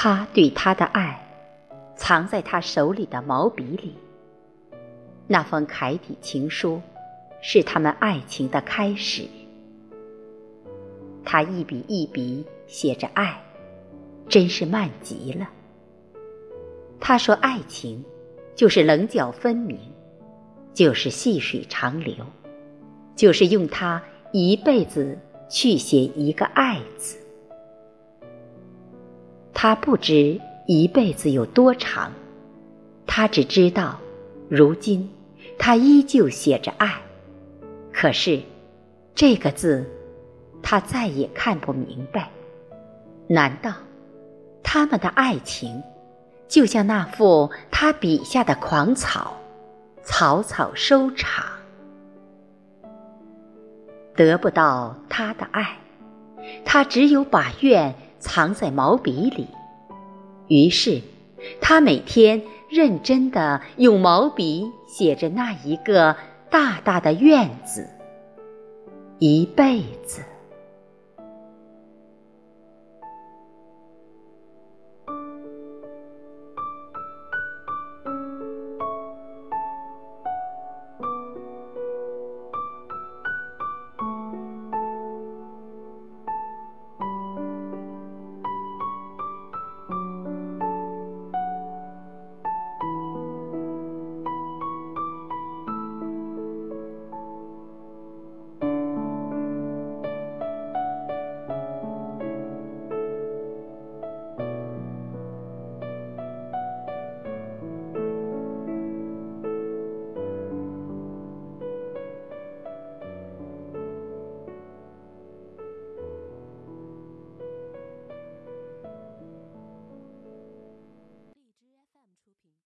他对他的爱，藏在他手里的毛笔里。那封楷体情书，是他们爱情的开始。他一笔一笔写着爱，真是慢极了。他说：“爱情，就是棱角分明，就是细水长流，就是用它一辈子去写一个爱字。”他不知一辈子有多长，他只知道，如今他依旧写着爱，可是这个字。他再也看不明白，难道他们的爱情就像那幅他笔下的狂草，草草收场，得不到他的爱，他只有把怨藏在毛笔里。于是，他每天认真的用毛笔写着那一个大大的“院子，一辈子。